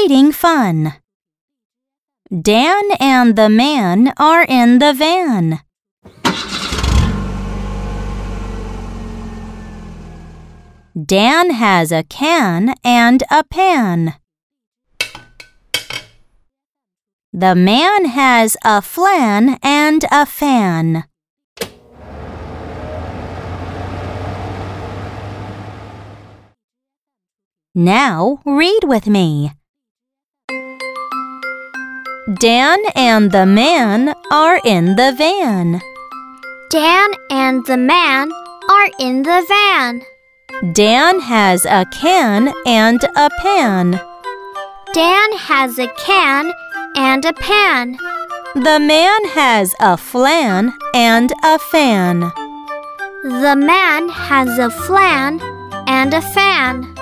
Reading fun. Dan and the man are in the van. Dan has a can and a pan. The man has a flan and a fan. Now read with me. Dan and the man are in the van. Dan and the man are in the van. Dan has a can and a pan. Dan has a can and a pan. The man has a flan and a fan. The man has a flan and a fan.